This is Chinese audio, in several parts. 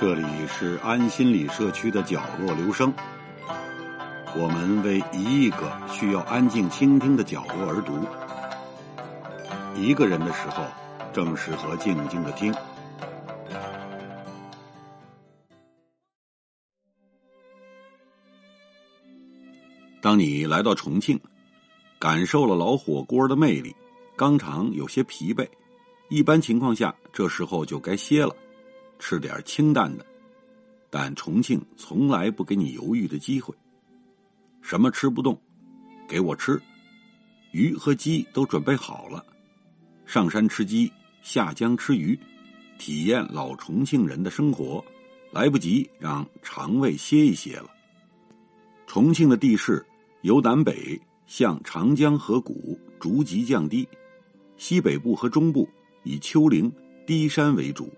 这里是安心理社区的角落留声，我们为一亿个需要安静倾听的角落而读。一个人的时候，正适合静静的听。当你来到重庆，感受了老火锅的魅力，肛肠有些疲惫，一般情况下，这时候就该歇了。吃点清淡的，但重庆从来不给你犹豫的机会。什么吃不动，给我吃，鱼和鸡都准备好了。上山吃鸡，下江吃鱼，体验老重庆人的生活，来不及让肠胃歇一歇了。重庆的地势由南北向长江河谷逐级降低，西北部和中部以丘陵低山为主。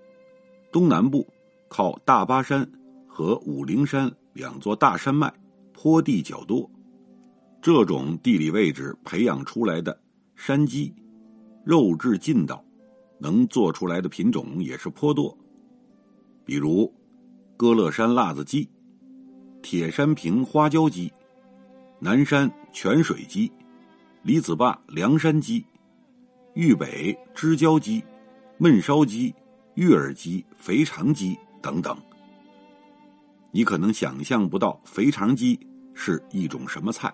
东南部靠大巴山和武陵山两座大山脉，坡地较多。这种地理位置培养出来的山鸡，肉质劲道，能做出来的品种也是颇多。比如歌乐山辣子鸡、铁山坪花椒鸡、南山泉水鸡、李子坝凉山鸡、豫北知椒鸡、焖烧鸡。芋儿鸡、肥肠鸡等等，你可能想象不到肥肠鸡是一种什么菜。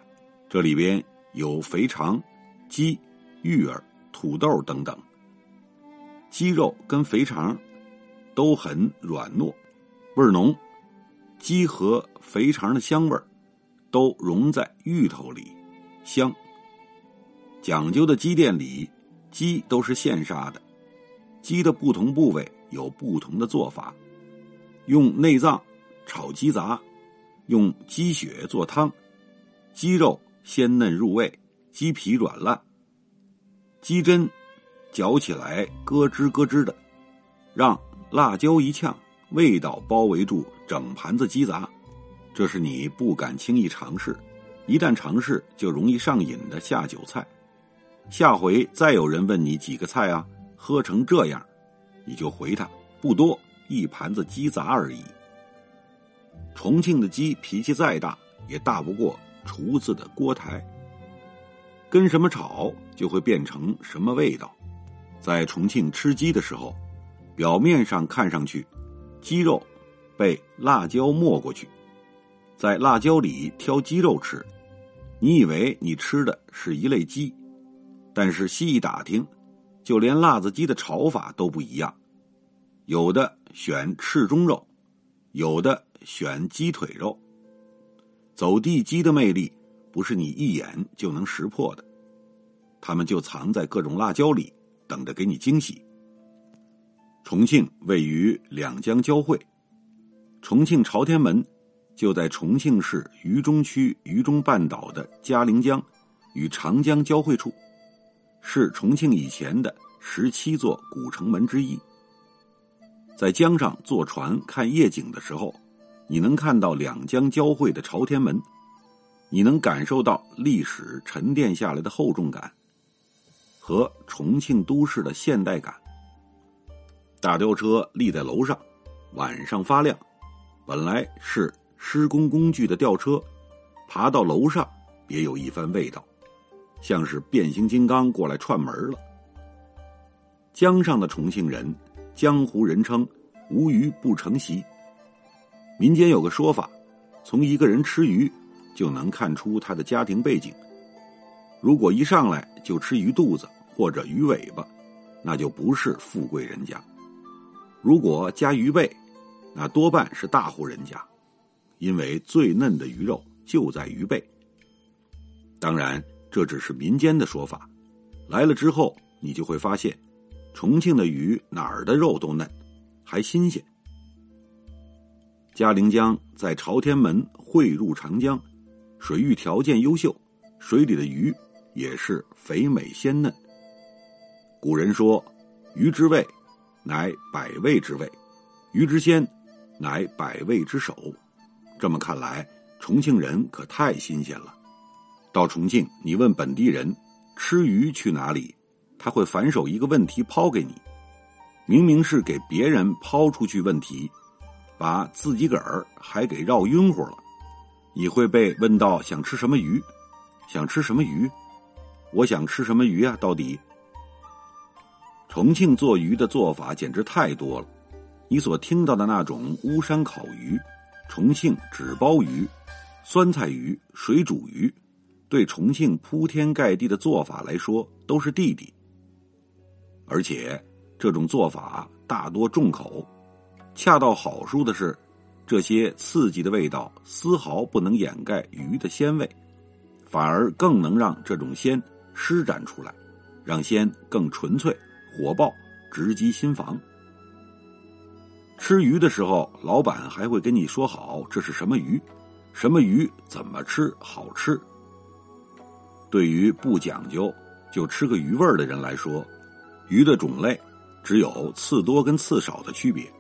这里边有肥肠、鸡、芋儿、土豆等等。鸡肉跟肥肠都很软糯，味儿浓。鸡和肥肠的香味儿都融在芋头里，香。讲究的鸡店里，鸡都是现杀的。鸡的不同部位有不同的做法，用内脏炒鸡杂，用鸡血做汤，鸡肉鲜嫩入味，鸡皮软烂，鸡胗嚼起来咯吱咯吱的，让辣椒一呛，味道包围住整盘子鸡杂，这是你不敢轻易尝试，一旦尝试就容易上瘾的下酒菜。下回再有人问你几个菜啊？喝成这样，你就回他不多，一盘子鸡杂而已。重庆的鸡脾气再大，也大不过厨子的锅台。跟什么炒，就会变成什么味道。在重庆吃鸡的时候，表面上看上去，鸡肉被辣椒没过去，在辣椒里挑鸡肉吃，你以为你吃的是一类鸡，但是细一打听。就连辣子鸡的炒法都不一样，有的选翅中肉，有的选鸡腿肉。走地鸡的魅力不是你一眼就能识破的，他们就藏在各种辣椒里，等着给你惊喜。重庆位于两江交汇，重庆朝天门就在重庆市渝中区渝中半岛的嘉陵江与长江交汇处。是重庆以前的十七座古城门之一。在江上坐船看夜景的时候，你能看到两江交汇的朝天门，你能感受到历史沉淀下来的厚重感和重庆都市的现代感。大吊车立在楼上，晚上发亮，本来是施工工具的吊车，爬到楼上别有一番味道。像是变形金刚过来串门了。江上的重庆人，江湖人称“无鱼不成席”。民间有个说法，从一个人吃鱼就能看出他的家庭背景。如果一上来就吃鱼肚子或者鱼尾巴，那就不是富贵人家；如果加鱼背，那多半是大户人家，因为最嫩的鱼肉就在鱼背。当然。这只是民间的说法，来了之后，你就会发现，重庆的鱼哪儿的肉都嫩，还新鲜。嘉陵江在朝天门汇入长江，水域条件优秀，水里的鱼也是肥美鲜嫩。古人说：“鱼之味，乃百味之味；鱼之鲜，乃百味之首。”这么看来，重庆人可太新鲜了。到重庆，你问本地人吃鱼去哪里，他会反手一个问题抛给你。明明是给别人抛出去问题，把自己个儿还给绕晕乎了。你会被问到想吃什么鱼，想吃什么鱼？我想吃什么鱼啊？到底？重庆做鱼的做法简直太多了，你所听到的那种巫山烤鱼、重庆纸包鱼、酸菜鱼、水煮鱼，对重庆铺天盖地的做法来说都是弟弟。而且这种做法大多重口，恰到好处的是。这些刺激的味道丝毫不能掩盖鱼的鲜味，反而更能让这种鲜施展出来，让鲜更纯粹、火爆、直击心房。吃鱼的时候，老板还会跟你说好这是什么鱼，什么鱼怎么吃好吃。对于不讲究就吃个鱼味儿的人来说，鱼的种类只有刺多跟刺少的区别。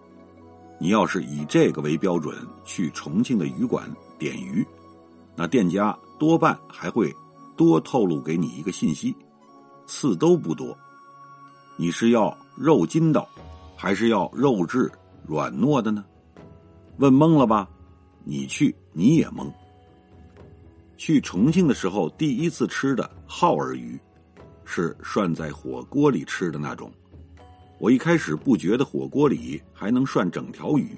你要是以这个为标准去重庆的鱼馆点鱼，那店家多半还会多透露给你一个信息：刺都不多。你是要肉筋道，还是要肉质软糯的呢？问懵了吧？你去你也懵。去重庆的时候，第一次吃的耗儿鱼，是涮在火锅里吃的那种。我一开始不觉得火锅里还能涮整条鱼，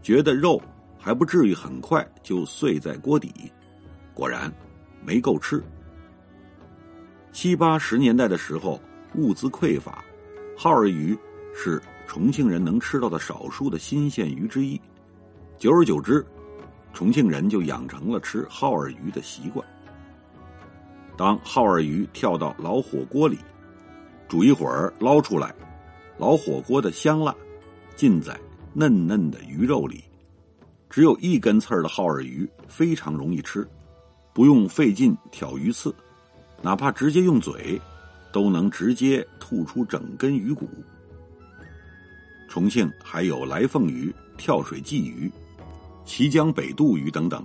觉得肉还不至于很快就碎在锅底。果然，没够吃。七八十年代的时候，物资匮乏，耗儿鱼是重庆人能吃到的少数的新鲜鱼之一。久而久之，重庆人就养成了吃耗儿鱼的习惯。当耗儿鱼跳到老火锅里，煮一会儿，捞出来。老火锅的香辣，浸在嫩嫩的鱼肉里。只有一根刺儿的耗儿鱼非常容易吃，不用费劲挑鱼刺，哪怕直接用嘴，都能直接吐出整根鱼骨。重庆还有来凤鱼、跳水鲫鱼、綦江北渡鱼等等，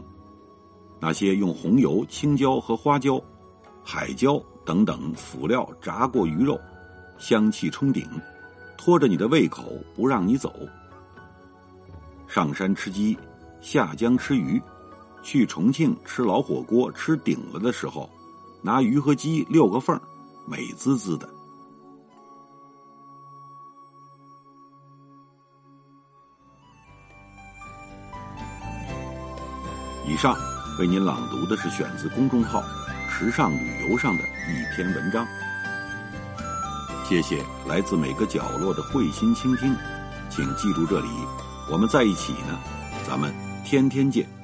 那些用红油、青椒和花椒、海椒等等辅料炸过鱼肉，香气冲顶。拖着你的胃口不让你走。上山吃鸡，下江吃鱼，去重庆吃老火锅吃顶了的时候，拿鱼和鸡溜个缝美滋滋的。以上为您朗读的是选自公众号“时尚旅游”上的一篇文章。谢谢来自每个角落的慧心倾听，请记住这里，我们在一起呢，咱们天天见。